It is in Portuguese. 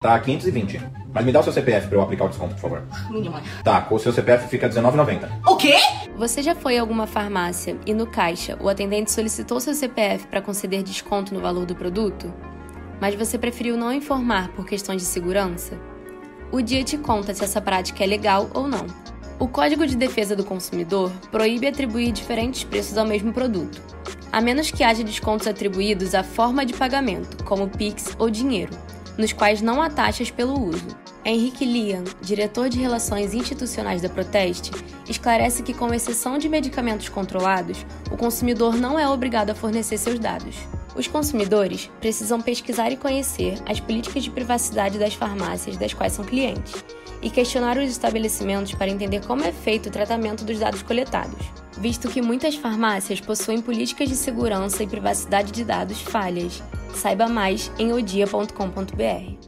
Tá 520. Mas me dá o seu CPF pra eu aplicar o desconto, por favor. Minha mãe. Tá, com o seu CPF fica R$19,90. O quê? Você já foi a alguma farmácia e no caixa o atendente solicitou seu CPF para conceder desconto no valor do produto? Mas você preferiu não informar por questões de segurança? O dia te conta se essa prática é legal ou não. O Código de Defesa do Consumidor proíbe atribuir diferentes preços ao mesmo produto, a menos que haja descontos atribuídos à forma de pagamento, como Pix ou dinheiro nos quais não há taxas pelo uso. Henrique Lian, diretor de Relações Institucionais da Proteste, esclarece que, com exceção de medicamentos controlados, o consumidor não é obrigado a fornecer seus dados. Os consumidores precisam pesquisar e conhecer as políticas de privacidade das farmácias das quais são clientes e questionar os estabelecimentos para entender como é feito o tratamento dos dados coletados, visto que muitas farmácias possuem políticas de segurança e privacidade de dados falhas Saiba mais em odia.com.br.